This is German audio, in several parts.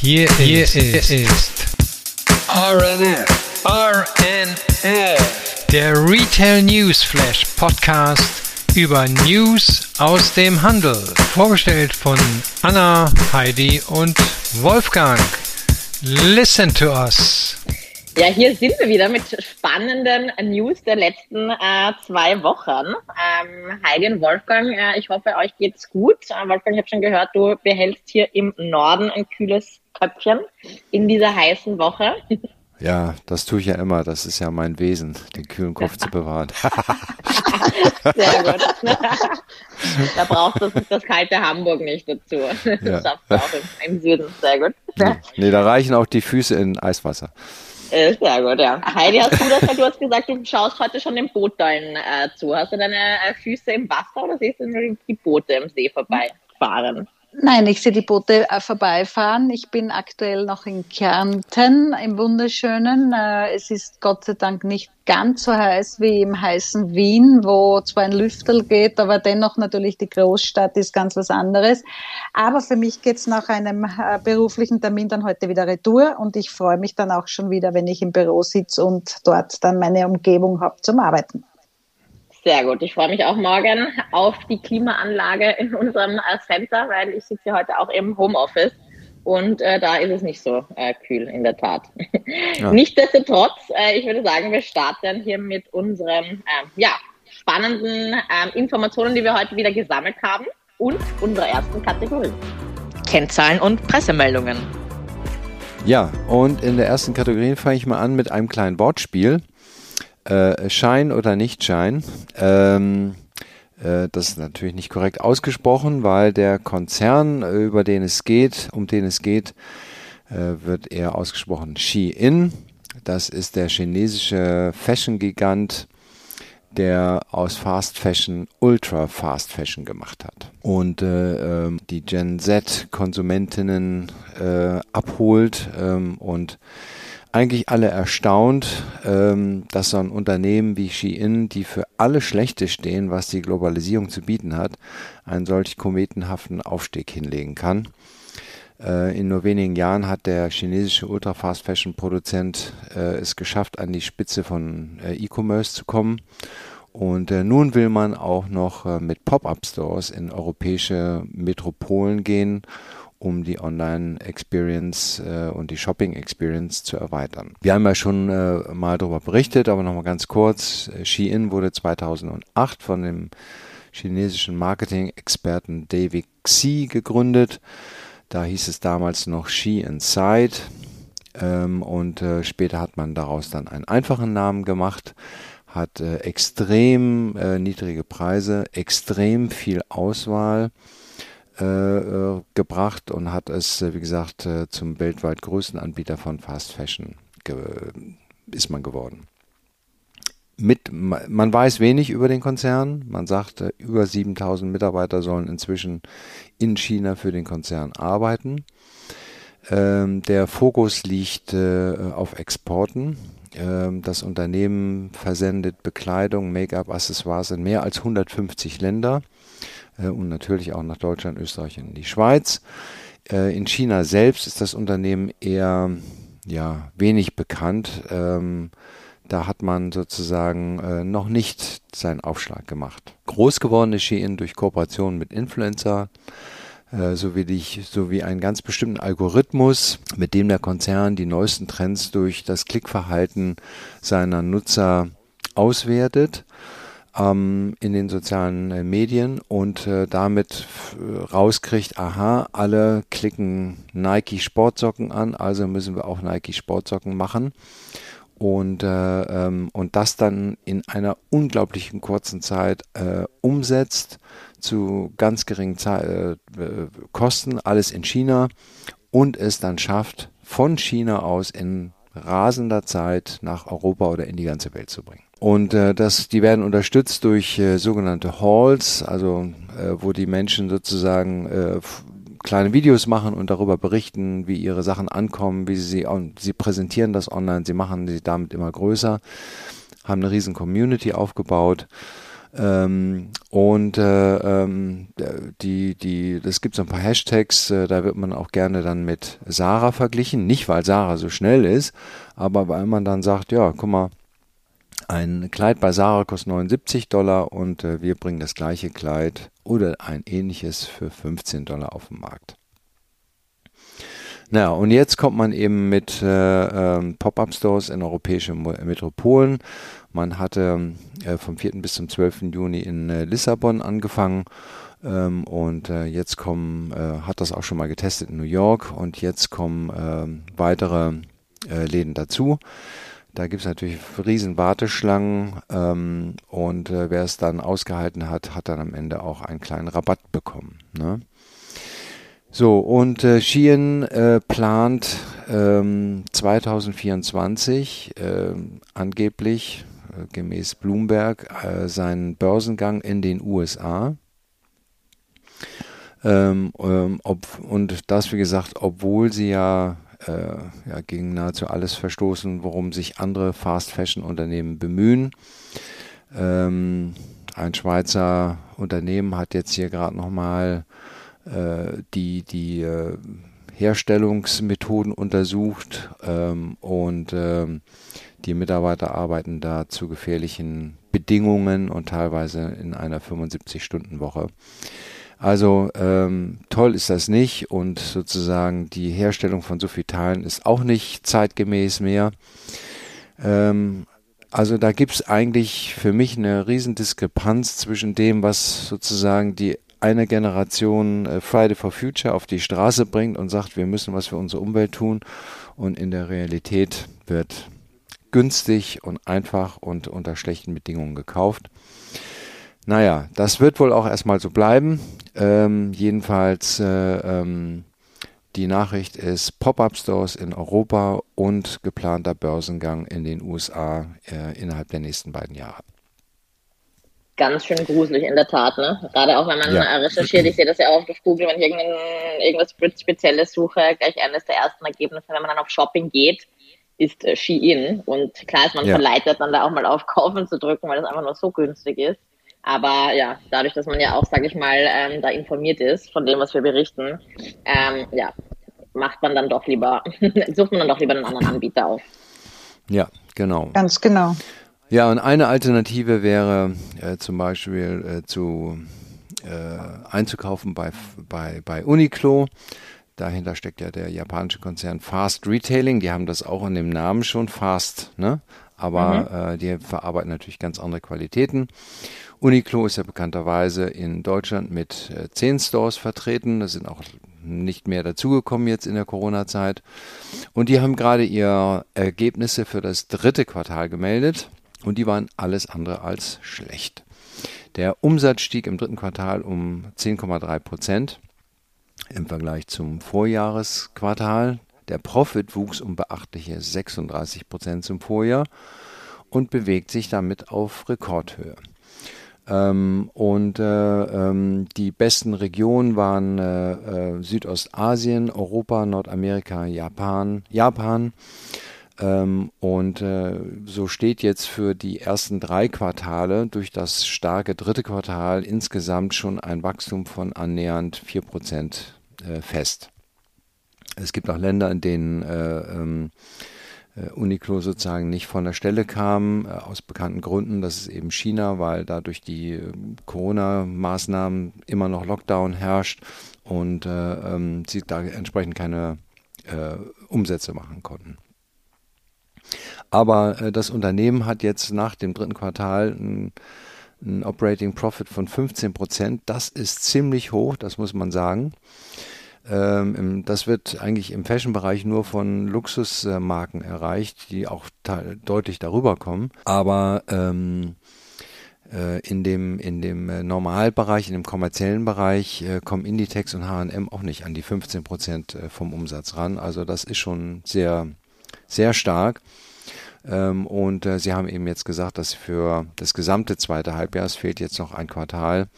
Hier, hier ist, ist RNF. RNF. Der Retail News Flash Podcast über News aus dem Handel. Vorgestellt von Anna, Heidi und Wolfgang. Listen to us. Ja, hier sind wir wieder mit spannenden News der letzten äh, zwei Wochen. Ähm, Heidi und Wolfgang, äh, ich hoffe, euch geht's gut. Äh, Wolfgang, ich habe schon gehört, du behältst hier im Norden ein kühles Köpfchen in dieser heißen Woche. Ja, das tue ich ja immer. Das ist ja mein Wesen, den kühlen Kopf zu bewahren. Sehr gut. da braucht das, das kalte Hamburg nicht dazu. Das ja. schaffst du auch im, im Süden. Sehr gut. Nee, da reichen auch die Füße in Eiswasser. Äh, sehr gut, ja. Heidi, hast du das? Du hast gesagt, du schaust heute schon den Bootteilen äh, zu. Hast du deine äh, Füße im Wasser oder siehst du nur die Boote im See vorbeifahren? Nein, ich sehe die Boote äh, vorbeifahren. Ich bin aktuell noch in Kärnten, im wunderschönen. Äh, es ist Gott sei Dank nicht ganz so heiß wie im heißen Wien, wo zwar ein Lüftel geht, aber dennoch natürlich die Großstadt ist ganz was anderes. Aber für mich geht's nach einem äh, beruflichen Termin dann heute wieder retour und ich freue mich dann auch schon wieder, wenn ich im Büro sitze und dort dann meine Umgebung habe zum Arbeiten. Sehr gut. Ich freue mich auch morgen auf die Klimaanlage in unserem äh, Center, weil ich sitze heute auch im Homeoffice und äh, da ist es nicht so äh, kühl, in der Tat. Ja. Nichtsdestotrotz, äh, ich würde sagen, wir starten hier mit unseren ähm, ja, spannenden ähm, Informationen, die wir heute wieder gesammelt haben und unserer ersten Kategorie. Kennzahlen und Pressemeldungen. Ja, und in der ersten Kategorie fange ich mal an mit einem kleinen Wortspiel äh, Schein oder Nichtschein. Ähm, äh, das ist natürlich nicht korrekt ausgesprochen, weil der Konzern, über den es geht, um den es geht, äh, wird eher ausgesprochen Shein. Das ist der chinesische Fashion-Gigant, der aus Fast Fashion Ultra Fast Fashion gemacht hat und äh, ähm, die Gen Z Konsumentinnen äh, abholt ähm, und eigentlich alle erstaunt, ähm, dass so ein Unternehmen wie Shein, die für alle Schlechte stehen, was die Globalisierung zu bieten hat, einen solch kometenhaften Aufstieg hinlegen kann. Äh, in nur wenigen Jahren hat der chinesische Ultra-Fast-Fashion-Produzent äh, es geschafft, an die Spitze von äh, E-Commerce zu kommen. Und äh, nun will man auch noch äh, mit Pop-up-Stores in europäische Metropolen gehen um die Online-Experience äh, und die Shopping-Experience zu erweitern. Wir haben ja schon äh, mal darüber berichtet, aber nochmal ganz kurz. Shein wurde 2008 von dem chinesischen Marketing-Experten David Xi gegründet. Da hieß es damals noch She Inside. Ähm, und äh, später hat man daraus dann einen einfachen Namen gemacht, hat äh, extrem äh, niedrige Preise, extrem viel Auswahl äh, äh, gebracht und hat es, äh, wie gesagt, äh, zum weltweit größten Anbieter von Fast Fashion ist man geworden. Mit, man weiß wenig über den Konzern. Man sagt, über 7000 Mitarbeiter sollen inzwischen in China für den Konzern arbeiten. Ähm, der Fokus liegt äh, auf Exporten. Ähm, das Unternehmen versendet Bekleidung, Make-up, Accessoires in mehr als 150 Länder und natürlich auch nach Deutschland, Österreich und die Schweiz. Äh, in China selbst ist das Unternehmen eher ja, wenig bekannt. Ähm, da hat man sozusagen äh, noch nicht seinen Aufschlag gemacht. Groß geworden ist Shein durch Kooperation mit Influencer äh, sowie, die, sowie einen ganz bestimmten Algorithmus, mit dem der Konzern die neuesten Trends durch das Klickverhalten seiner Nutzer auswertet ähm, in den sozialen äh, Medien und äh, damit rauskriegt, aha, alle klicken Nike Sportsocken an, also müssen wir auch Nike Sportsocken machen. Und, äh, ähm, und das dann in einer unglaublichen kurzen Zeit äh, umsetzt zu ganz geringen Ze äh, Kosten, alles in China und es dann schafft, von China aus in rasender Zeit nach Europa oder in die ganze Welt zu bringen. Und äh, das, die werden unterstützt durch äh, sogenannte Halls, also äh, wo die Menschen sozusagen äh, kleine Videos machen und darüber berichten, wie ihre Sachen ankommen, wie sie sie, sie präsentieren das online, sie machen sie damit immer größer, haben eine riesen Community aufgebaut. Ähm, und äh, ähm, die, die, das gibt so ein paar Hashtags, äh, da wird man auch gerne dann mit Sarah verglichen. Nicht, weil Sarah so schnell ist, aber weil man dann sagt, ja, guck mal, ein Kleid bei Sarah kostet 79 Dollar und äh, wir bringen das gleiche Kleid oder ein ähnliches für 15 Dollar auf den Markt. Naja, und jetzt kommt man eben mit äh, ähm, Pop-up-Stores in europäische Metropolen. Man hatte äh, vom 4. bis zum 12. Juni in äh, Lissabon angefangen ähm, und äh, jetzt kommen, äh, hat das auch schon mal getestet in New York und jetzt kommen ähm, weitere äh, Läden dazu. Da gibt es natürlich riesen Warteschlangen ähm, und äh, wer es dann ausgehalten hat, hat dann am Ende auch einen kleinen Rabatt bekommen. Ne? So, und äh, Shein äh, plant ähm, 2024 äh, angeblich, gemäß Bloomberg, äh, seinen Börsengang in den USA. Ähm, ähm, ob, und das, wie gesagt, obwohl sie ja, äh, ja gegen nahezu alles verstoßen, worum sich andere Fast-Fashion-Unternehmen bemühen. Ähm, ein Schweizer Unternehmen hat jetzt hier gerade nochmal äh, die, die äh, Herstellungsmethoden untersucht ähm, und ähm, die Mitarbeiter arbeiten da zu gefährlichen Bedingungen und teilweise in einer 75-Stunden-Woche. Also ähm, toll ist das nicht und sozusagen die Herstellung von Teilen ist auch nicht zeitgemäß mehr. Ähm, also da gibt es eigentlich für mich eine Riesendiskrepanz zwischen dem, was sozusagen die eine Generation äh, Friday for Future auf die Straße bringt und sagt, wir müssen was für unsere Umwelt tun. Und in der Realität wird günstig und einfach und unter schlechten Bedingungen gekauft. Naja, das wird wohl auch erstmal so bleiben. Ähm, jedenfalls, äh, ähm, die Nachricht ist Pop-up-Stores in Europa und geplanter Börsengang in den USA äh, innerhalb der nächsten beiden Jahre ganz schön gruselig in der Tat, ne? Gerade auch wenn man ja. recherchiert, ich sehe das ja auch auf Google, wenn ich irgendwas Spezielles suche, gleich eines der ersten Ergebnisse, wenn man dann auf Shopping geht, ist äh, Shein. Und klar ist man ja. verleitet, dann da auch mal auf Kaufen zu drücken, weil das einfach nur so günstig ist. Aber ja, dadurch, dass man ja auch, sage ich mal, ähm, da informiert ist von dem, was wir berichten, ähm, ja, macht man dann doch lieber, sucht man dann doch lieber einen anderen Anbieter auf. Ja, genau. Ganz genau. Ja, und eine Alternative wäre äh, zum Beispiel äh, zu äh, einzukaufen bei, bei, bei Uniqlo. Dahinter steckt ja der japanische Konzern Fast Retailing. Die haben das auch in dem Namen schon, Fast, ne? Aber mhm. äh, die verarbeiten natürlich ganz andere Qualitäten. Uniqlo ist ja bekannterweise in Deutschland mit äh, zehn Stores vertreten. Das sind auch nicht mehr dazugekommen jetzt in der Corona-Zeit. Und die haben gerade ihre Ergebnisse für das dritte Quartal gemeldet und die waren alles andere als schlecht. Der Umsatz stieg im dritten Quartal um 10,3 Prozent im Vergleich zum Vorjahresquartal. Der Profit wuchs um beachtliche 36 Prozent zum Vorjahr und bewegt sich damit auf Rekordhöhe. Ähm, und äh, ähm, die besten Regionen waren äh, äh, Südostasien, Europa, Nordamerika, Japan, Japan ähm, und äh, so steht jetzt für die ersten drei Quartale durch das starke dritte Quartal insgesamt schon ein Wachstum von annähernd vier Prozent äh, fest. Es gibt auch Länder, in denen äh, ähm, äh, Uniqlo sozusagen nicht von der Stelle kam, äh, aus bekannten Gründen. Das ist eben China, weil da durch die äh, Corona-Maßnahmen immer noch Lockdown herrscht und äh, ähm, sie da entsprechend keine äh, Umsätze machen konnten. Aber äh, das Unternehmen hat jetzt nach dem dritten Quartal ein, ein Operating Profit von 15 Prozent. Das ist ziemlich hoch, das muss man sagen. Ähm, das wird eigentlich im Fashion-Bereich nur von Luxusmarken erreicht, die auch deutlich darüber kommen. Aber ähm, äh, in dem, in dem äh, Normalbereich, in dem kommerziellen Bereich äh, kommen Inditex und H&M auch nicht an die 15 Prozent äh, vom Umsatz ran. Also das ist schon sehr, sehr stark. Ähm, und äh, sie haben eben jetzt gesagt, dass für das gesamte zweite Halbjahr, es fehlt jetzt noch ein Quartal,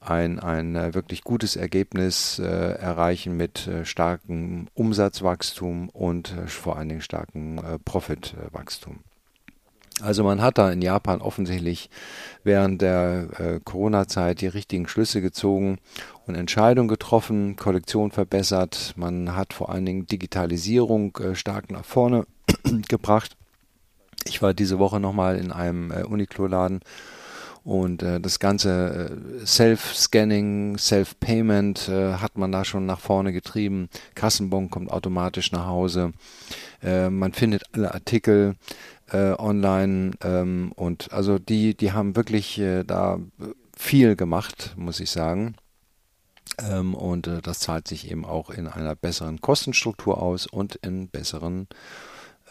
ein, ein äh, wirklich gutes Ergebnis äh, erreichen mit äh, starkem Umsatzwachstum und äh, vor allen Dingen starkem äh, Profitwachstum. Also man hat da in Japan offensichtlich während der äh, Corona-Zeit die richtigen Schlüsse gezogen und Entscheidungen getroffen, Kollektion verbessert. Man hat vor allen Dingen Digitalisierung stark nach vorne gebracht. Ich war diese Woche nochmal in einem äh, Uniqlo-Laden und äh, das ganze äh, Self-Scanning, Self-Payment äh, hat man da schon nach vorne getrieben. Kassenbon kommt automatisch nach Hause. Äh, man findet alle Artikel äh, online ähm, und also die, die haben wirklich äh, da viel gemacht, muss ich sagen. Ähm, und äh, das zahlt sich eben auch in einer besseren Kostenstruktur aus und in besseren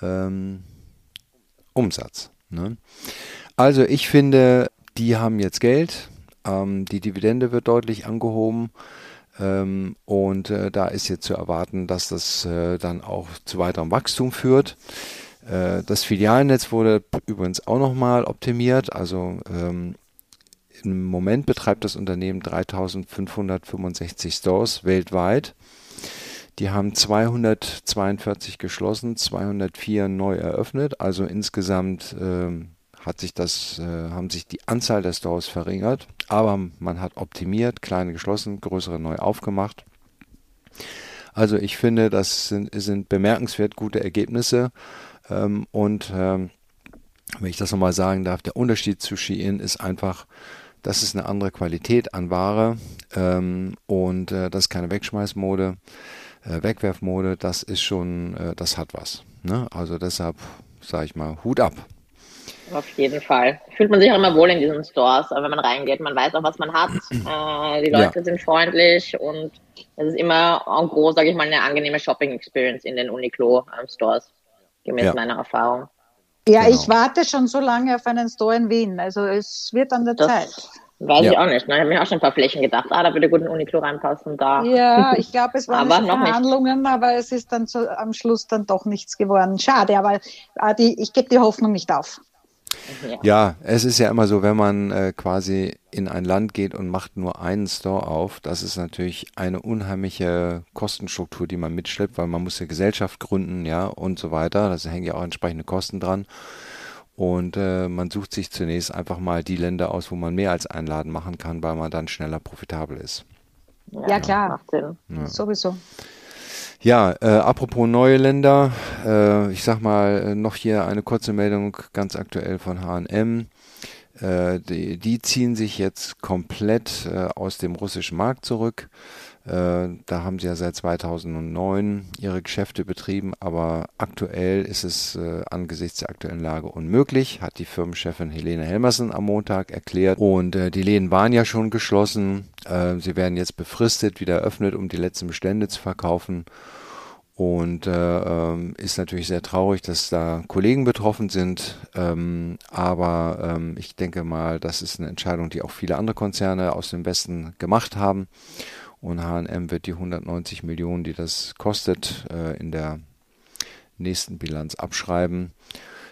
ähm, Umsatz. Ne? Also ich finde, die haben jetzt Geld, ähm, die Dividende wird deutlich angehoben. Ähm, und äh, da ist jetzt zu erwarten, dass das äh, dann auch zu weiterem Wachstum führt. Äh, das Filialnetz wurde übrigens auch nochmal optimiert. Also ähm, im Moment betreibt das Unternehmen 3565 Stores weltweit. Die haben 242 geschlossen, 204 neu eröffnet. Also insgesamt ähm, hat sich das, äh, haben sich die Anzahl der Stores verringert, aber man hat optimiert, kleine geschlossen, größere neu aufgemacht. Also ich finde, das sind, sind bemerkenswert gute Ergebnisse. Ähm, und ähm, wenn ich das nochmal sagen darf, der Unterschied zu Shein ist einfach, das ist eine andere Qualität an Ware ähm, und äh, das ist keine Wegschmeißmode, äh, Wegwerfmode, das ist schon, äh, das hat was. Ne? Also deshalb sage ich mal, Hut ab. Auf jeden Fall. Fühlt man sich auch immer wohl in diesen Stores, wenn man reingeht. Man weiß auch, was man hat. Äh, die Leute ja. sind freundlich und es ist immer en gros, sage ich mal, eine angenehme Shopping-Experience in den Uniqlo-Stores gemäß ja. meiner Erfahrung. Ja, genau. ich warte schon so lange auf einen Store in Wien. Also es wird an der das Zeit. Weiß ja. ich auch nicht. Ne? Ich habe mir auch schon ein paar Flächen gedacht. Ah, da würde gut ein Uniqlo reinpassen. Da. Ja, ich glaube, es waren aber Verhandlungen, nicht. aber es ist dann so, am Schluss dann doch nichts geworden. Schade, aber äh, die, ich gebe die Hoffnung nicht auf. Ja. es ist ja immer so, wenn man äh, quasi in ein Land geht und macht nur einen Store auf, das ist natürlich eine unheimliche Kostenstruktur, die man mitschleppt, weil man muss ja Gesellschaft gründen, ja, und so weiter. Da hängen ja auch entsprechende Kosten dran. Und äh, man sucht sich zunächst einfach mal die Länder aus, wo man mehr als einen Laden machen kann, weil man dann schneller profitabel ist. Ja, ja klar. Ja. Sowieso. Ja, äh, apropos neue Länder, äh, ich sag mal noch hier eine kurze Meldung ganz aktuell von H&M. Äh, die, die, ziehen sich jetzt komplett äh, aus dem russischen Markt zurück. Äh, da haben sie ja seit 2009 ihre Geschäfte betrieben, aber aktuell ist es äh, angesichts der aktuellen Lage unmöglich, hat die Firmenchefin Helene Helmersen am Montag erklärt. Und äh, die Läden waren ja schon geschlossen. sie werden jetzt befristet wieder eröffnet, um die letzten Bestände zu verkaufen. Und äh, ähm, ist natürlich sehr traurig, dass da Kollegen betroffen sind. Ähm, aber ähm, ich denke mal, das ist eine Entscheidung, die auch viele andere Konzerne aus dem Westen gemacht haben. Und HM wird die 190 Millionen, die das kostet, äh, in der nächsten Bilanz abschreiben.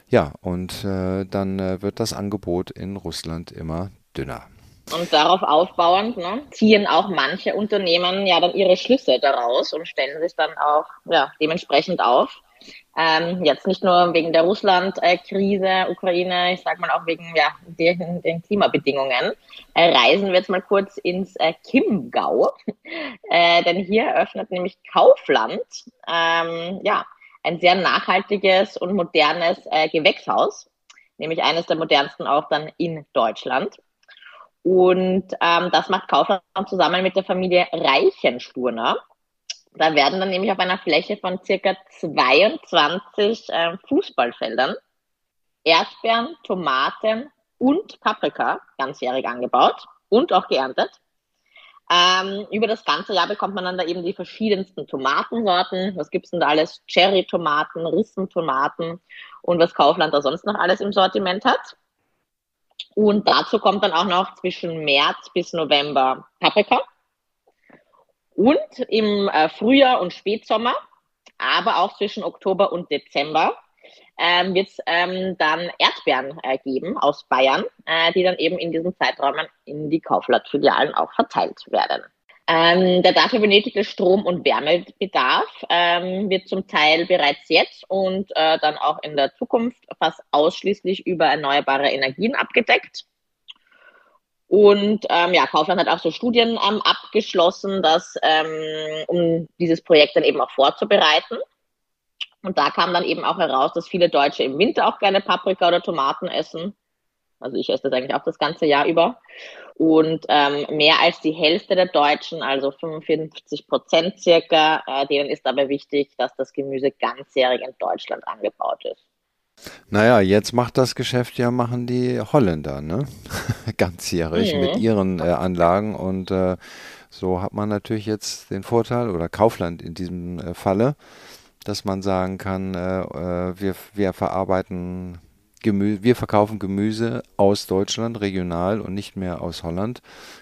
Ja, und äh, dann äh, wird das Angebot in Russland immer dünner. Und darauf aufbauend ne, ziehen auch manche Unternehmen ja dann ihre Schlüsse daraus und stellen sich dann auch ja, dementsprechend auf. Ähm, jetzt nicht nur wegen der Russland-Krise, Ukraine, ich sage mal auch wegen ja, den, den Klimabedingungen. Äh, reisen wir jetzt mal kurz ins äh, Chiemgau, äh, denn hier eröffnet nämlich Kaufland ähm, ja, ein sehr nachhaltiges und modernes äh, Gewächshaus, nämlich eines der modernsten auch dann in Deutschland. Und ähm, das macht Kaufland zusammen mit der Familie Reichensturner. Da werden dann nämlich auf einer Fläche von circa 22 äh, Fußballfeldern Erdbeeren, Tomaten und Paprika ganzjährig angebaut und auch geerntet. Ähm, über das ganze Jahr bekommt man dann da eben die verschiedensten Tomatensorten. Was gibt's denn da alles? Cherry-Tomaten, Rissentomaten und was Kaufland da sonst noch alles im Sortiment hat. Und dazu kommt dann auch noch zwischen März bis November Paprika und im äh, Frühjahr und Spätsommer, aber auch zwischen Oktober und Dezember ähm, wird es ähm, dann Erdbeeren äh, geben aus Bayern, äh, die dann eben in diesem Zeitraum in die Kaufland-Filialen auch verteilt werden. Ähm, der dafür benötigte Strom- und Wärmebedarf ähm, wird zum Teil bereits jetzt und äh, dann auch in der Zukunft fast ausschließlich über erneuerbare Energien abgedeckt. Und ähm, ja, Kaufland hat auch so Studien ähm, abgeschlossen, dass, ähm, um dieses Projekt dann eben auch vorzubereiten. Und da kam dann eben auch heraus, dass viele Deutsche im Winter auch gerne Paprika oder Tomaten essen. Also ich esse das eigentlich auch das ganze Jahr über. Und ähm, mehr als die Hälfte der Deutschen, also 55 Prozent circa, äh, denen ist aber wichtig, dass das Gemüse ganzjährig in Deutschland angebaut ist. Naja, jetzt macht das Geschäft ja, machen die Holländer, ne? Ganzjährig mhm. mit ihren äh, Anlagen und äh, so hat man natürlich jetzt den Vorteil, oder Kaufland in diesem äh, Falle, dass man sagen kann, äh, äh, wir, wir verarbeiten Gemüse, wir verkaufen Gemüse aus Deutschland, regional und nicht mehr aus Holland.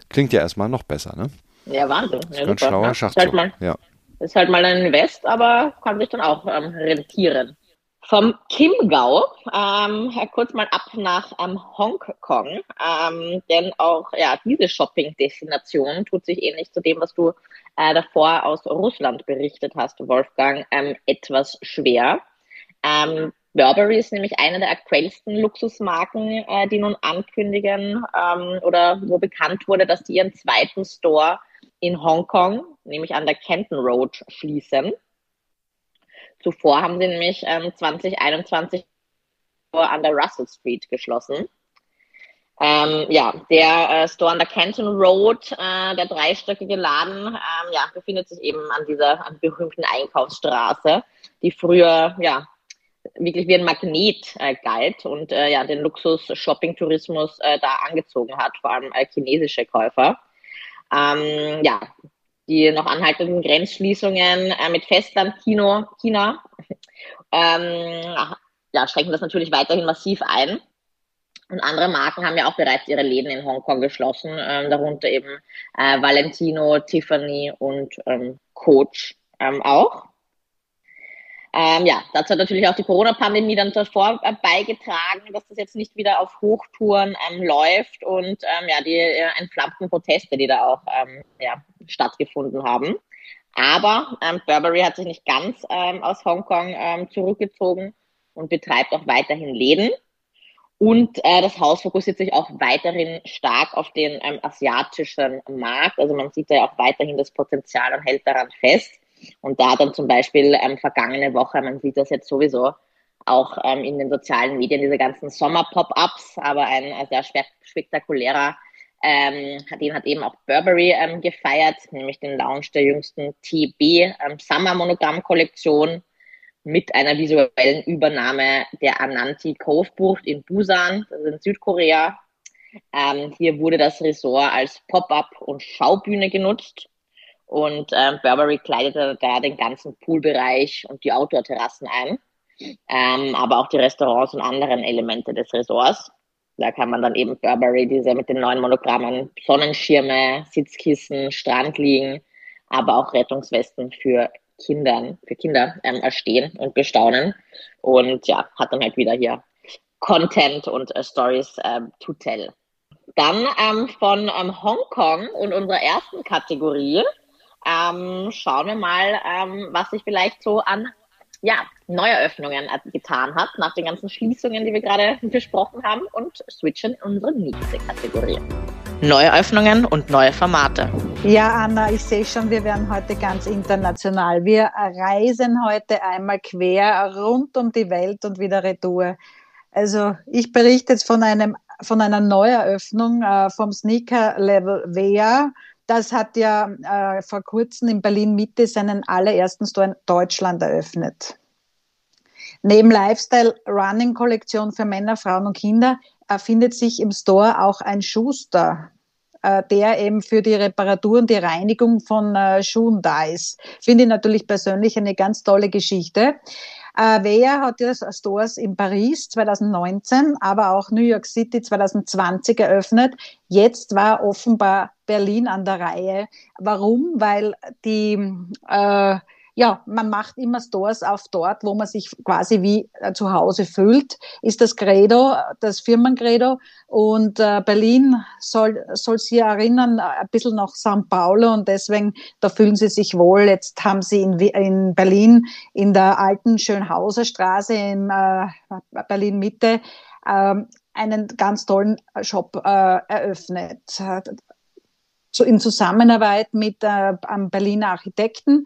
Klingt ja erstmal noch besser, ne? Ja, Wahnsinn. Ja, ganz schlauer Schachzug. Ist halt, mal, ja. ist halt mal ein Invest, aber kann sich dann auch ähm, rentieren. Vom Chiemgau, ähm, kurz mal ab nach ähm, Hongkong, ähm, denn auch ja, diese Shopping-Destination tut sich ähnlich zu dem, was du äh, davor aus Russland berichtet hast, Wolfgang, ähm, etwas schwer. Ähm, Burberry ist nämlich eine der aktuellsten Luxusmarken, äh, die nun ankündigen ähm, oder wo bekannt wurde, dass die ihren zweiten Store in Hongkong, nämlich an der Canton Road, schließen. Zuvor haben sie nämlich ähm, 2021 an der Russell Street geschlossen. Ähm, ja, der äh, Store an der Canton Road, äh, der dreistöckige Laden, ähm, ja, befindet sich eben an dieser an berühmten Einkaufsstraße, die früher ja wirklich wie ein Magnet äh, galt und äh, ja den Luxus-Shopping-Tourismus äh, da angezogen hat, vor allem äh, chinesische Käufer. Ähm, ja, die noch anhaltenden Grenzschließungen äh, mit Festland Kino, China ähm, ja, schränken das natürlich weiterhin massiv ein. Und andere Marken haben ja auch bereits ihre Läden in Hongkong geschlossen, ähm, darunter eben äh, Valentino, Tiffany und ähm, Coach ähm, auch. Ähm, ja, dazu hat natürlich auch die Corona-Pandemie dann davor äh, beigetragen, dass das jetzt nicht wieder auf Hochtouren ähm, läuft und ähm, ja, die äh, entflammten Proteste, die da auch ähm, ja, stattgefunden haben. Aber ähm, Burberry hat sich nicht ganz ähm, aus Hongkong zurückgezogen und betreibt auch weiterhin Läden. Und äh, das Haus fokussiert sich auch weiterhin stark auf den asiatischen Markt. Also man sieht da ja auch weiterhin das Potenzial und hält daran fest. Und da dann zum Beispiel ähm, vergangene Woche, man sieht das jetzt sowieso auch ähm, in den sozialen Medien, diese ganzen Sommer-Pop-Ups, aber ein sehr spektakulärer, ähm, den hat eben auch Burberry ähm, gefeiert, nämlich den Launch der jüngsten TB ähm, Summer Monogramm Kollektion mit einer visuellen Übernahme der Ananti Cove Bucht in Busan, ist in Südkorea. Ähm, hier wurde das Resort als Pop-up und Schaubühne genutzt und ähm, Burberry kleidete da den ganzen Poolbereich und die Outdoor-Terrassen ein, ähm, aber auch die Restaurants und anderen Elemente des Resorts. Da kann man dann eben Burberry, diese mit den neuen Monogrammen, Sonnenschirme, Sitzkissen, Strandliegen, aber auch Rettungswesten für Kindern, für Kinder ähm, erstehen und bestaunen. Und ja, hat dann halt wieder hier Content und äh, Stories äh, to tell. Dann ähm, von ähm, Hongkong und unserer ersten Kategorie ähm, schauen wir mal, ähm, was sich vielleicht so an ja, Neueröffnungen getan hat, nach den ganzen Schließungen, die wir gerade besprochen haben, und switchen in unsere nächste Kategorie. Neueröffnungen und neue Formate. Ja, Anna, ich sehe schon, wir werden heute ganz international. Wir reisen heute einmal quer rund um die Welt und wieder retour. Also ich berichte jetzt von einem von einer Neueröffnung äh, vom Sneaker Level Wea das hat ja äh, vor kurzem in Berlin Mitte seinen allerersten Store in Deutschland eröffnet. Neben Lifestyle Running Kollektion für Männer, Frauen und Kinder erfindet sich im Store auch ein Schuster, äh, der eben für die Reparatur und die Reinigung von äh, Schuhen da ist. Finde ich natürlich persönlich eine ganz tolle Geschichte. Äh, Weyer hat ja Stores in Paris 2019, aber auch New York City 2020 eröffnet. Jetzt war offenbar Berlin an der Reihe. Warum? Weil die äh, ja, man macht immer Stores auf dort, wo man sich quasi wie äh, zu Hause fühlt, ist das Credo, das Firmencredo. Und äh, Berlin soll, soll sie erinnern, äh, ein bisschen nach São Paulo und deswegen, da fühlen sie sich wohl. Jetzt haben sie in, in Berlin in der alten Schönhauser Straße in äh, Berlin Mitte ähm, einen ganz tollen Shop äh, eröffnet in Zusammenarbeit mit äh, einem Berliner Architekten.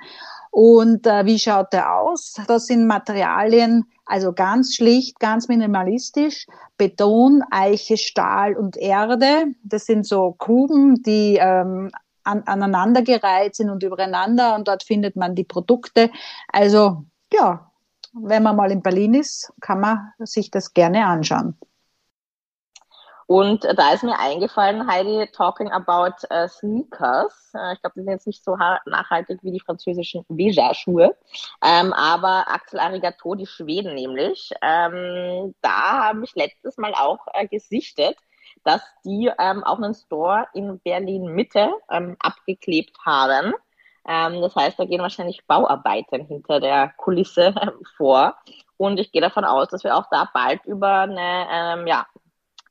Und äh, wie schaut der aus? Das sind Materialien, also ganz schlicht, ganz minimalistisch. Beton, Eiche, Stahl und Erde. Das sind so Kuben, die ähm, an, aneinandergereiht sind und übereinander. Und dort findet man die Produkte. Also ja, wenn man mal in Berlin ist, kann man sich das gerne anschauen. Und da ist mir eingefallen, Heidi, talking about uh, Sneakers. Uh, ich glaube, die sind jetzt nicht so nachhaltig wie die französischen Veja-Schuhe. Ähm, aber Axel Arigato, die Schweden nämlich, ähm, da habe ich letztes Mal auch äh, gesichtet, dass die ähm, auch einen Store in Berlin-Mitte ähm, abgeklebt haben. Ähm, das heißt, da gehen wahrscheinlich Bauarbeiten hinter der Kulisse vor. Und ich gehe davon aus, dass wir auch da bald über eine ähm, ja,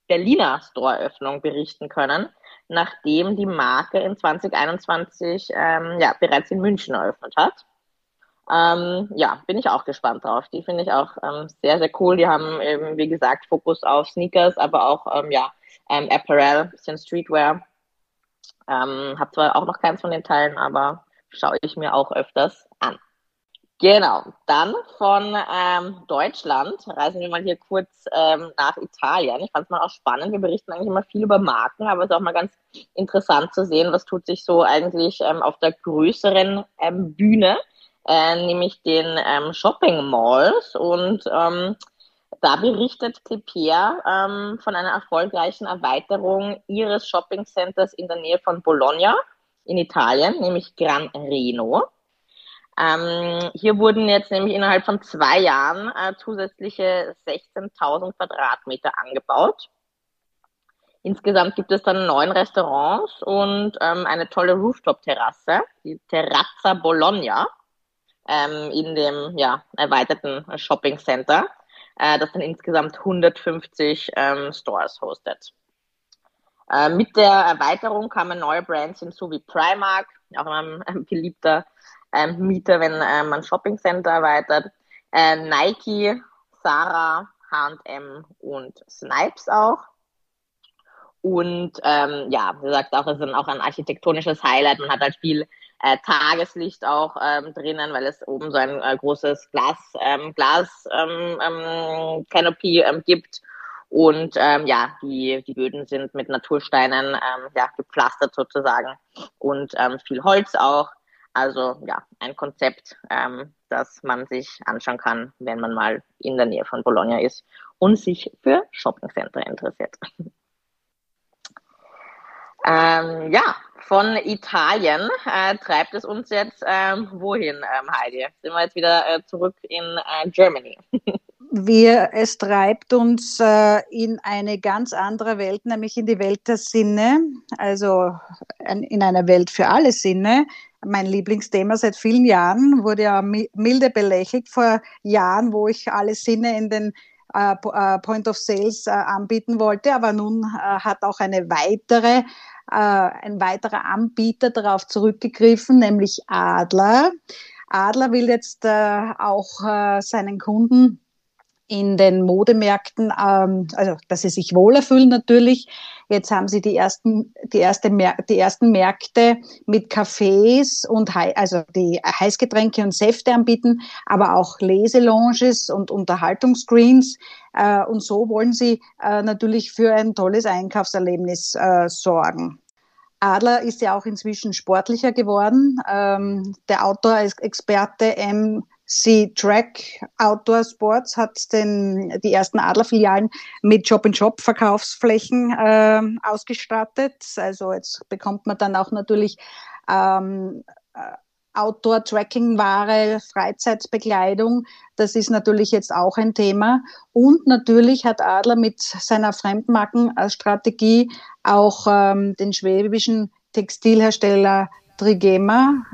Berliner Store-Öffnung berichten können, nachdem die Marke in 2021 ähm, ja, bereits in München eröffnet hat. Ähm, ja, bin ich auch gespannt drauf. Die finde ich auch ähm, sehr, sehr cool. Die haben eben, wie gesagt, Fokus auf Sneakers, aber auch ähm, ja, ähm, Apparel, bisschen Streetwear. Ähm, hab zwar auch noch keins von den Teilen, aber schaue ich mir auch öfters an. Genau, dann von ähm, Deutschland reisen wir mal hier kurz ähm, nach Italien. Ich fand es mal auch spannend. Wir berichten eigentlich immer viel über Marken, aber es ist auch mal ganz interessant zu sehen, was tut sich so eigentlich ähm, auf der größeren ähm, Bühne, äh, nämlich den ähm, Shopping Malls. Und ähm, da berichtet Clipier ähm, von einer erfolgreichen Erweiterung ihres Shopping Centers in der Nähe von Bologna in Italien, nämlich Gran Reno. Ähm, hier wurden jetzt nämlich innerhalb von zwei Jahren äh, zusätzliche 16.000 Quadratmeter angebaut. Insgesamt gibt es dann neun Restaurants und ähm, eine tolle Rooftop-Terrasse, die Terrazza Bologna, ähm, in dem ja, erweiterten Shopping Center, äh, das dann insgesamt 150 ähm, Stores hostet. Äh, mit der Erweiterung kamen neue Brands hinzu wie Primark, auch ein, beliebter ähm, Mieter, wenn äh, man Shopping Center erweitert. Äh, Nike, Sarah, H&M und Snipes auch. Und ähm, ja, wie gesagt, auch es ist auch ein architektonisches Highlight. Man hat halt viel äh, Tageslicht auch ähm, drinnen, weil es oben so ein äh, großes Glas, ähm, Glas ähm, ähm, Canopy ähm, gibt. Und ähm, ja, die, die Böden sind mit Natursteinen ähm, ja, gepflastert sozusagen und ähm, viel Holz auch. Also ja, ein Konzept, ähm, das man sich anschauen kann, wenn man mal in der Nähe von Bologna ist und sich für Shoppingcenter interessiert. Ähm, ja, von Italien äh, treibt es uns jetzt ähm, wohin, ähm, Heidi? Sind wir jetzt wieder äh, zurück in äh, Germany? wir, es treibt uns äh, in eine ganz andere Welt, nämlich in die Welt der Sinne, also in eine Welt für alle Sinne mein Lieblingsthema seit vielen Jahren, wurde ja milde belächelt vor Jahren, wo ich alle Sinne in den äh, äh, Point of Sales äh, anbieten wollte, aber nun äh, hat auch eine weitere, äh, ein weiterer Anbieter darauf zurückgegriffen, nämlich Adler. Adler will jetzt äh, auch seinen Kunden in den Modemärkten, ähm, also dass sie sich wohler fühlen natürlich. Jetzt haben sie die ersten, die, erste die ersten Märkte mit Cafés und also die Heißgetränke und Säfte anbieten, aber auch Leselounges und Unterhaltungsscreens. Äh, und so wollen sie äh, natürlich für ein tolles Einkaufserlebnis äh, sorgen. Adler ist ja auch inzwischen sportlicher geworden. Ähm, der Outdoor-Experte M. Sie Track Outdoor Sports hat den, die ersten Adlerfilialen mit Shop-in-Shop-Verkaufsflächen äh, ausgestattet. Also jetzt bekommt man dann auch natürlich ähm, äh, Outdoor-Tracking-Ware, Freizeitbekleidung. Das ist natürlich jetzt auch ein Thema. Und natürlich hat Adler mit seiner Fremdmarkenstrategie auch ähm, den schwäbischen Textilhersteller Trigema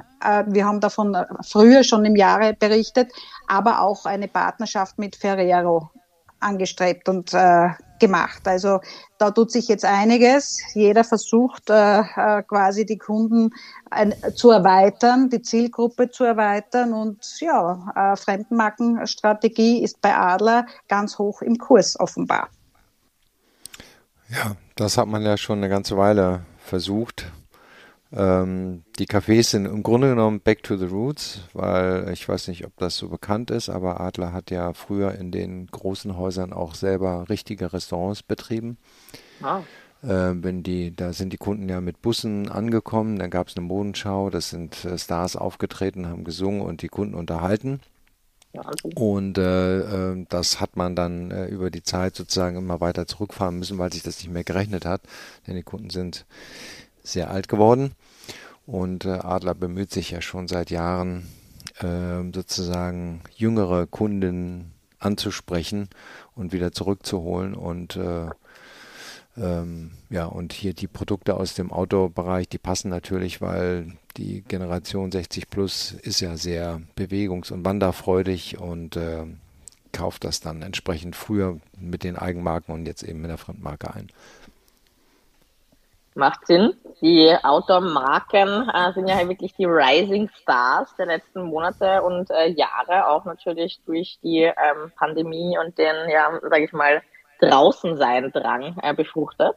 wir haben davon früher schon im Jahre berichtet, aber auch eine Partnerschaft mit Ferrero angestrebt und äh, gemacht. Also da tut sich jetzt einiges. Jeder versucht äh, äh, quasi die Kunden ein, zu erweitern, die Zielgruppe zu erweitern und ja, äh, Fremdenmarkenstrategie ist bei Adler ganz hoch im Kurs offenbar. Ja, das hat man ja schon eine ganze Weile versucht. Ähm, die Cafés sind im Grunde genommen back to the roots, weil ich weiß nicht, ob das so bekannt ist, aber Adler hat ja früher in den großen Häusern auch selber richtige Restaurants betrieben. Ah. Äh, wenn die, da sind die Kunden ja mit Bussen angekommen, dann gab es eine Modenschau, das sind äh, Stars aufgetreten, haben gesungen und die Kunden unterhalten. Und äh, äh, das hat man dann äh, über die Zeit sozusagen immer weiter zurückfahren müssen, weil sich das nicht mehr gerechnet hat. Denn die Kunden sind sehr alt geworden. Und äh, Adler bemüht sich ja schon seit Jahren, äh, sozusagen jüngere Kunden anzusprechen und wieder zurückzuholen. Und äh, ähm, ja, und hier die Produkte aus dem Outdoor-Bereich, die passen natürlich, weil die Generation 60 plus ist ja sehr bewegungs- und wanderfreudig und äh, kauft das dann entsprechend früher mit den Eigenmarken und jetzt eben mit der Fremdmarke ein. Macht Sinn. Die Outdoor-Marken äh, sind ja wirklich die Rising Stars der letzten Monate und äh, Jahre, auch natürlich durch die ähm, Pandemie und den, ja, sage ich mal, draußen sein Drang äh, befruchtet.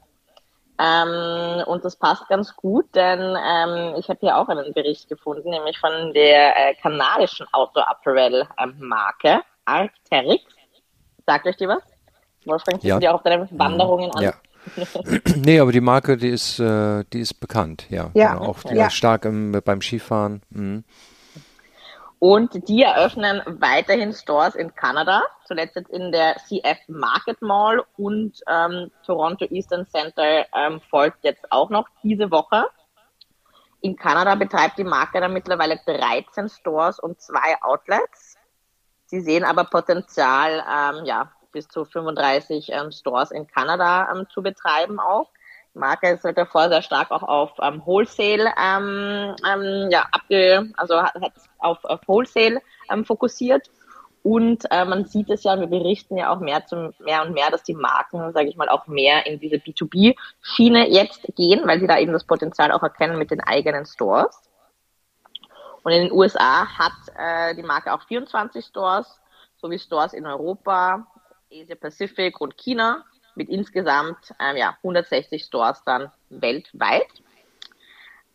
Ähm, und das passt ganz gut, denn ähm, ich habe hier auch einen Bericht gefunden, nämlich von der äh, kanadischen Outdoor-Apparel-Marke Arcteryx. Sagt euch die was? Wolfgang, ja. die auch auf deinen Wanderungen an? Ja. nee, aber die Marke, die ist, äh, die ist bekannt, ja. Ja. Genau, auch ja. stark im, beim Skifahren. Mhm. Und die eröffnen weiterhin Stores in Kanada, zuletzt jetzt in der CF Market Mall und ähm, Toronto Eastern Center ähm, folgt jetzt auch noch diese Woche. In Kanada betreibt die Marke dann mittlerweile 13 Stores und zwei Outlets. Sie sehen aber Potenzial, ähm, ja, bis zu 35 ähm, Stores in Kanada ähm, zu betreiben auch. Die Marke ist halt davor sehr stark auch auf ähm, Wholesale, ähm, ähm, ja, abge, also hat, hat auf, auf Wholesale ähm, fokussiert. Und äh, man sieht es ja, wir berichten ja auch mehr, zum, mehr und mehr, dass die Marken, sage ich mal, auch mehr in diese B2B-Schiene jetzt gehen, weil sie da eben das Potenzial auch erkennen mit den eigenen Stores. Und in den USA hat äh, die Marke auch 24 Stores, sowie Stores in Europa, Asia Pacific und China mit insgesamt ähm, ja, 160 Stores dann weltweit.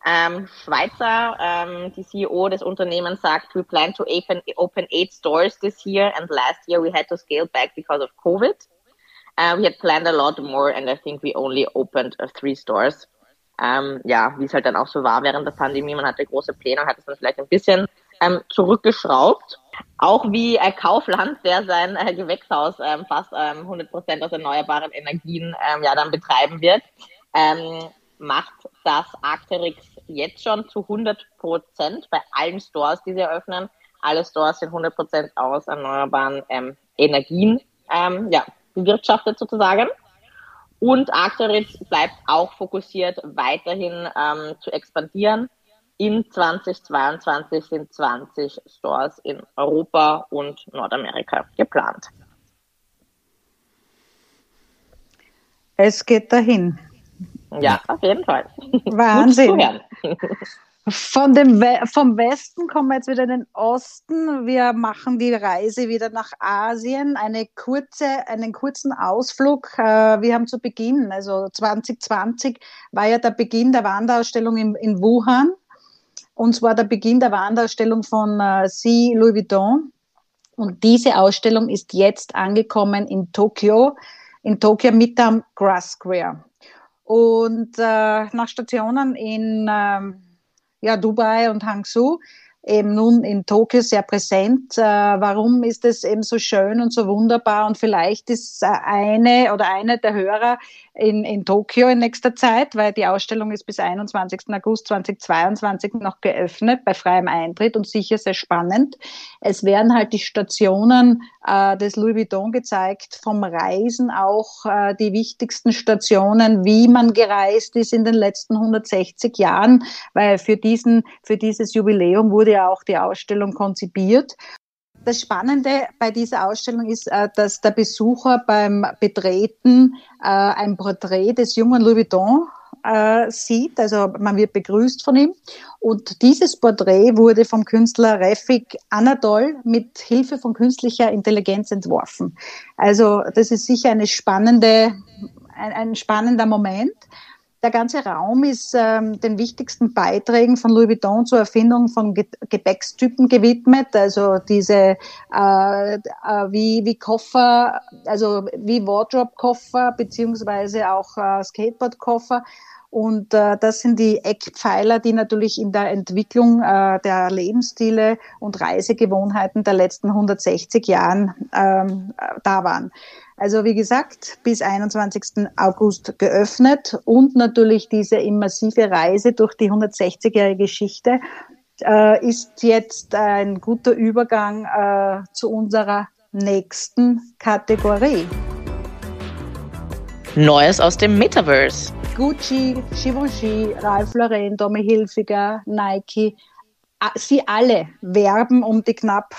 Ähm, Schweizer, ähm, die CEO des Unternehmens sagt, we plan to open, open eight stores this year and last year we had to scale back because of COVID. Uh, we had planned a lot more and I think we only opened uh, three stores. Ähm, ja, wie es halt dann auch so war während der Pandemie, man hatte große Pläne und hat es dann vielleicht ein bisschen ähm, zurückgeschraubt. Auch wie äh, Kaufland, der sein äh, Gewächshaus ähm, fast ähm, 100 Prozent aus erneuerbaren Energien ähm, ja dann betreiben wird, ähm, macht das Arcteryx jetzt schon zu 100 Prozent bei allen Stores, die sie eröffnen. Alle Stores sind 100 Prozent aus erneuerbaren ähm, Energien ähm, ja, bewirtschaftet sozusagen. Und Arcteryx bleibt auch fokussiert, weiterhin zu expandieren in 2022 sind 20 Stores in Europa und Nordamerika geplant. Es geht dahin. Ja, auf jeden Fall. Wahnsinn. Von dem We vom Westen kommen wir jetzt wieder in den Osten. Wir machen die Reise wieder nach Asien. Eine kurze, einen kurzen Ausflug. Äh, wir haben zu Beginn, also 2020 war ja der Beginn der Wanderausstellung in, in Wuhan. Und zwar der Beginn der Wanderausstellung von äh, C. Louis Vuitton. Und diese Ausstellung ist jetzt angekommen in Tokio, in Tokio mit am Grass Square. Und äh, nach Stationen in äh, ja, Dubai und Hangzhou eben nun in Tokio sehr präsent. Äh, warum ist es eben so schön und so wunderbar? Und vielleicht ist äh, eine oder eine der Hörer in, in Tokio in nächster Zeit, weil die Ausstellung ist bis 21. August 2022 noch geöffnet bei freiem Eintritt und sicher sehr spannend. Es werden halt die Stationen äh, des Louis Vuitton gezeigt, vom Reisen auch äh, die wichtigsten Stationen, wie man gereist ist in den letzten 160 Jahren, weil für diesen, für dieses Jubiläum wurde ja auch die Ausstellung konzipiert. Das Spannende bei dieser Ausstellung ist, äh, dass der Besucher beim Betreten äh, ein Porträt des jungen Louis Vuitton äh, sieht, also man wird begrüßt von ihm. Und dieses Porträt wurde vom Künstler Refik Anadol mit Hilfe von künstlicher Intelligenz entworfen. Also das ist sicher eine spannende, ein, ein spannender Moment. Der ganze Raum ist ähm, den wichtigsten Beiträgen von Louis Vuitton zur Erfindung von Ge Gepäckstypen gewidmet. Also diese äh, äh, wie, wie Koffer, also wie Wardrobe-Koffer beziehungsweise auch äh, Skateboard-Koffer. Und äh, das sind die Eckpfeiler, die natürlich in der Entwicklung äh, der Lebensstile und Reisegewohnheiten der letzten 160 Jahren ähm, da waren. Also wie gesagt, bis 21. August geöffnet und natürlich diese immersive Reise durch die 160-jährige Geschichte äh, ist jetzt ein guter Übergang äh, zu unserer nächsten Kategorie. Neues aus dem Metaverse. Gucci, Givenchy, Ralph Lauren, Tommy Hilfiger, Nike sie alle werben um die knapp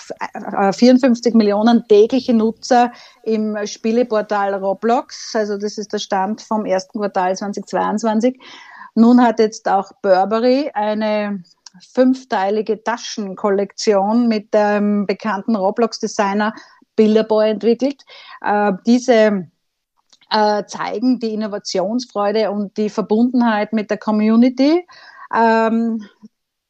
54 äh, Millionen tägliche Nutzer im Spieleportal Roblox. Also das ist der Stand vom ersten Quartal 2022. Nun hat jetzt auch Burberry eine fünfteilige Taschenkollektion mit dem bekannten Roblox-Designer Bilderboy entwickelt. Äh, diese äh, zeigen die Innovationsfreude und die Verbundenheit mit der Community. Ähm,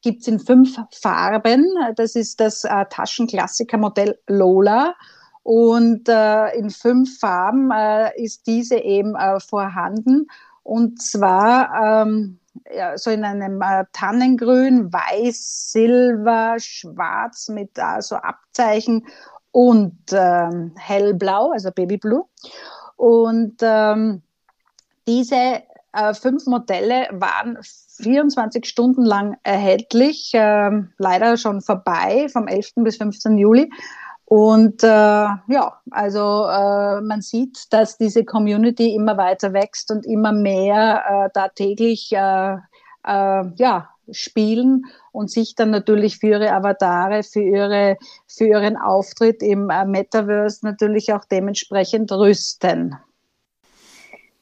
gibt es in fünf Farben. Das ist das äh, Taschenklassiker-Modell Lola. Und äh, in fünf Farben äh, ist diese eben äh, vorhanden. Und zwar ähm, ja, so in einem äh, Tannengrün, Weiß, Silber, Schwarz mit äh, so Abzeichen und ähm, Hellblau, also Babyblue. Und ähm, diese äh, fünf Modelle waren 24 Stunden lang erhältlich, äh, leider schon vorbei vom 11. bis 15. Juli. Und äh, ja, also äh, man sieht, dass diese Community immer weiter wächst und immer mehr äh, da täglich äh, äh, ja, spielen und sich dann natürlich für ihre Avatare, für, ihre, für ihren Auftritt im äh, Metaverse natürlich auch dementsprechend rüsten.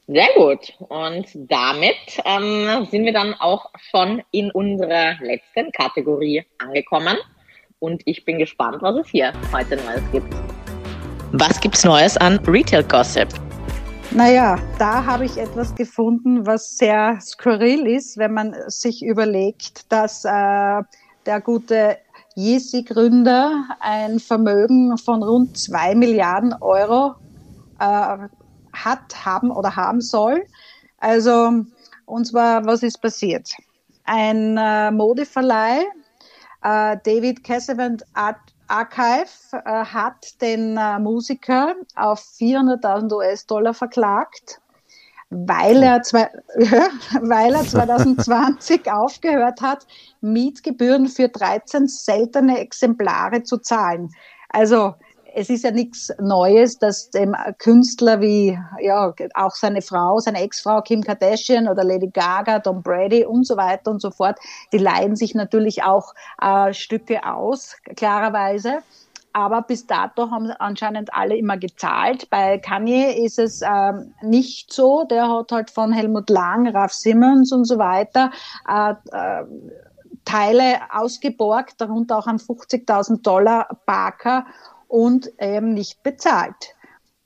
Sehr gut. Und damit ähm, sind wir dann auch schon in unserer letzten Kategorie angekommen. Und ich bin gespannt, was es hier heute Neues gibt. Was gibt's Neues an Retail Gossip? Naja, da habe ich etwas gefunden, was sehr skurril ist, wenn man sich überlegt, dass äh, der gute Yeezy-Gründer ein Vermögen von rund zwei Milliarden Euro äh, hat, haben oder haben soll. Also, und zwar, was ist passiert? Ein äh, Modeverleih, äh, David Cassavant Art Archive, äh, hat den äh, Musiker auf 400.000 US-Dollar verklagt, weil er, zwei, weil er 2020 aufgehört hat, Mietgebühren für 13 seltene Exemplare zu zahlen. Also es ist ja nichts Neues, dass dem Künstler wie ja auch seine Frau, seine Ex-Frau Kim Kardashian oder Lady Gaga, Tom Brady und so weiter und so fort, die leihen sich natürlich auch äh, Stücke aus, klarerweise. Aber bis dato haben anscheinend alle immer gezahlt. Bei Kanye ist es ähm, nicht so. Der hat halt von Helmut Lang, Ralph Simmons und so weiter äh, äh, Teile ausgeborgt, darunter auch an 50.000 Dollar Barker und eben nicht bezahlt.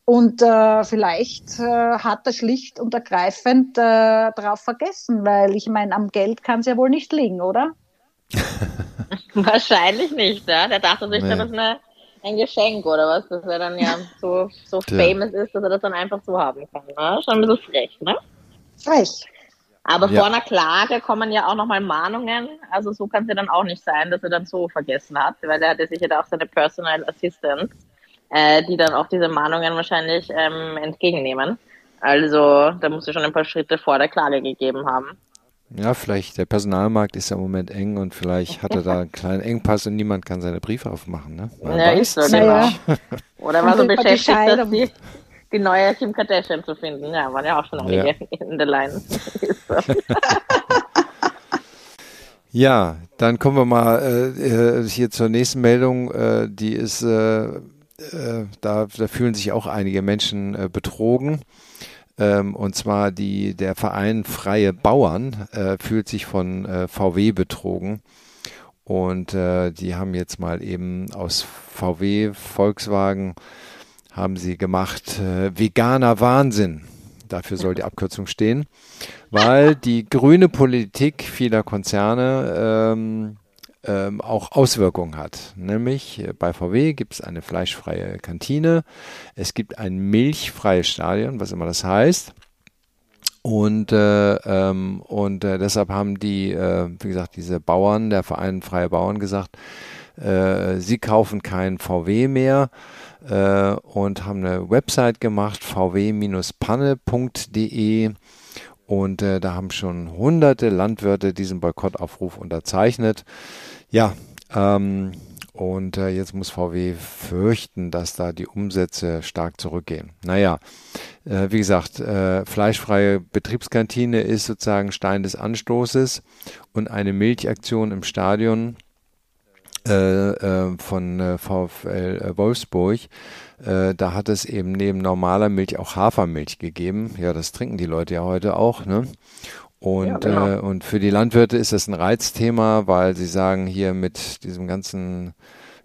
Und äh, vielleicht äh, hat er schlicht und ergreifend äh, darauf vergessen, weil ich meine, am Geld kann es ja wohl nicht liegen, oder? Wahrscheinlich nicht, ja. Der dachte sich, nee. das ist eine, ein Geschenk oder was, dass er dann ja so, so famous ist, dass er das dann einfach so haben kann. Ne? Schon ein bisschen frech, ne? Frech. Aber ja. vor einer Klage kommen ja auch nochmal Mahnungen. Also so kann es ja dann auch nicht sein, dass er dann so vergessen hat, weil er hatte sicher auch seine Personal Assistant, äh, die dann auch diese Mahnungen wahrscheinlich ähm, entgegennehmen. Also da muss er schon ein paar Schritte vor der Klage gegeben haben. Ja, vielleicht der Personalmarkt ist ja im Moment eng und vielleicht hat er da einen kleinen Engpass und niemand kann seine Briefe aufmachen. Ne? Man ja, ist so, genau. Oder war so beschäftigt, dass die, die neue Kim Kardashian zu finden. Ja, waren ja auch schon einige ja. in der Line. ja, dann kommen wir mal äh, äh, hier zur nächsten Meldung. Äh, die ist, äh, äh da, da, fühlen sich auch einige Menschen äh, betrogen. Ähm, und zwar die, der Verein Freie Bauern fühlt sich von VW betrogen. Und die haben jetzt mal eben aus VW, Volkswagen, haben sie gemacht, äh, veganer Wahnsinn. Dafür soll die Abkürzung stehen, weil die grüne Politik vieler Konzerne ähm, ähm, auch Auswirkungen hat. Nämlich äh, bei VW gibt es eine fleischfreie Kantine, es gibt ein milchfreies Stadion, was immer das heißt. Und, äh, ähm, und äh, deshalb haben die, äh, wie gesagt, diese Bauern, der Verein Freie Bauern gesagt, äh, sie kaufen kein VW mehr äh, und haben eine Website gemacht, vw-panne.de. Und äh, da haben schon hunderte Landwirte diesen Boykottaufruf unterzeichnet. Ja, ähm, und äh, jetzt muss VW fürchten, dass da die Umsätze stark zurückgehen. Naja, äh, wie gesagt, äh, fleischfreie Betriebskantine ist sozusagen Stein des Anstoßes und eine Milchaktion im Stadion von äh, VfL Wolfsburg. da hat es eben neben normaler Milch auch Hafermilch gegeben. Ja, das trinken die Leute ja heute auch, ne? Und, ja, genau. äh, und für die Landwirte ist das ein Reizthema, weil sie sagen, hier mit diesem ganzen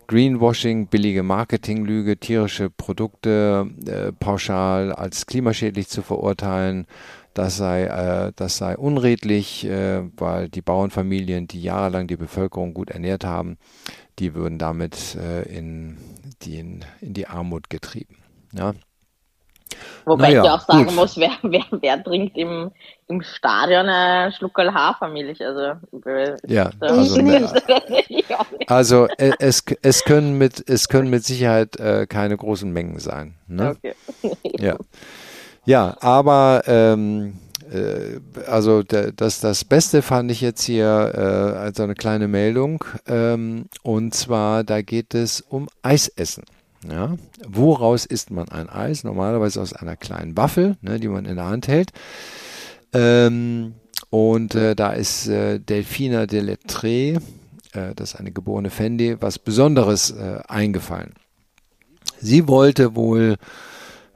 Greenwashing, billige Marketinglüge, tierische Produkte äh, pauschal als klimaschädlich zu verurteilen, das sei, äh, das sei unredlich, äh, weil die Bauernfamilien, die jahrelang die Bevölkerung gut ernährt haben, die würden damit äh, in, die, in, in die Armut getrieben. Ja. Wobei naja, ich auch sagen gut. muss, wer, wer, wer trinkt im, im Stadion ein Schluckerl Hafermilch? Also, ja, also, also äh, es, es, können mit, es können mit Sicherheit äh, keine großen Mengen sein. Ne? Okay. ja. Ja, aber ähm, äh, also das, das Beste fand ich jetzt hier äh, als eine kleine Meldung. Ähm, und zwar, da geht es um Eisessen. Ja, woraus isst man ein Eis? Normalerweise aus einer kleinen Waffel, ne, die man in der Hand hält. Ähm, und äh, da ist äh, Delfina de Lettré, äh, das ist eine geborene Fendi, was Besonderes äh, eingefallen. Sie wollte wohl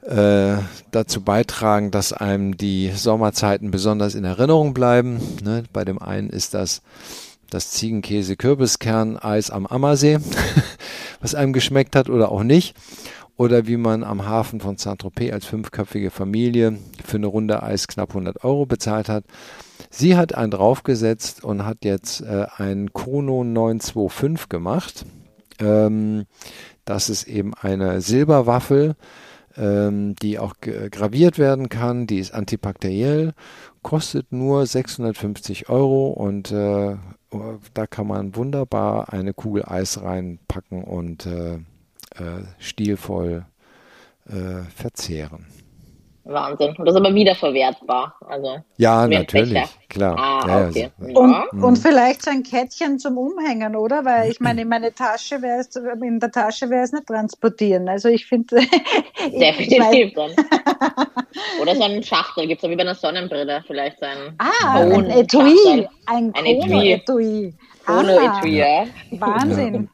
äh, dazu beitragen, dass einem die Sommerzeiten besonders in Erinnerung bleiben. Ne? Bei dem einen ist das das Ziegenkäse-Kürbiskern-Eis am Ammersee, was einem geschmeckt hat oder auch nicht. Oder wie man am Hafen von Saint-Tropez als fünfköpfige Familie für eine Runde Eis knapp 100 Euro bezahlt hat. Sie hat einen draufgesetzt und hat jetzt äh, einen Kono 925 gemacht. Ähm, das ist eben eine Silberwaffel ähm, die auch graviert werden kann. Die ist antibakteriell, kostet nur 650 Euro und äh, da kann man wunderbar eine Kugel Eis reinpacken und äh, äh, stilvoll äh, verzehren. Wahnsinn. Und das ist aber wiederverwertbar. Also, ja, natürlich, klar. Ah, ja, okay. ja. Und, mhm. und vielleicht so ein Kettchen zum Umhängen, oder? Weil ich meine, in meine Tasche wäre es, in der Tasche wäre es nicht transportieren. Also ich finde. Definitiv dann. oder so ein Schachtel, gibt es ja wie bei einer Sonnenbrille vielleicht sein. Ah, ein Etui. Ein, ein Etui. Etui. Ohne ah, Etui, ja. Wahnsinn.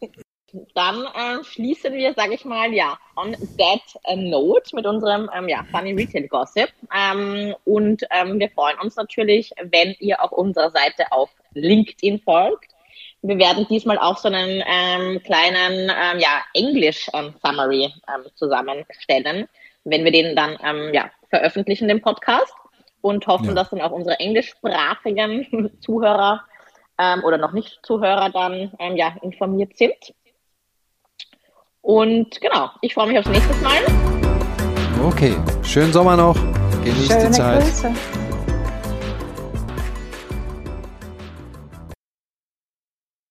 Dann äh, schließen wir, sage ich mal, ja, on that note mit unserem ähm, ja, Funny Retail Gossip. Ähm, und ähm, wir freuen uns natürlich, wenn ihr auf unserer Seite auf LinkedIn folgt. Wir werden diesmal auch so einen ähm, kleinen ähm, ja, English-Summary ähm, zusammenstellen, wenn wir den dann ähm, ja, veröffentlichen, den Podcast. Und hoffen, ja. dass dann auch unsere englischsprachigen Zuhörer ähm, oder noch nicht Zuhörer dann ähm, ja, informiert sind. Und genau, ich freue mich aufs nächste Mal. Okay, schönen Sommer noch. Genießt Schöne die Zeit. Grüße.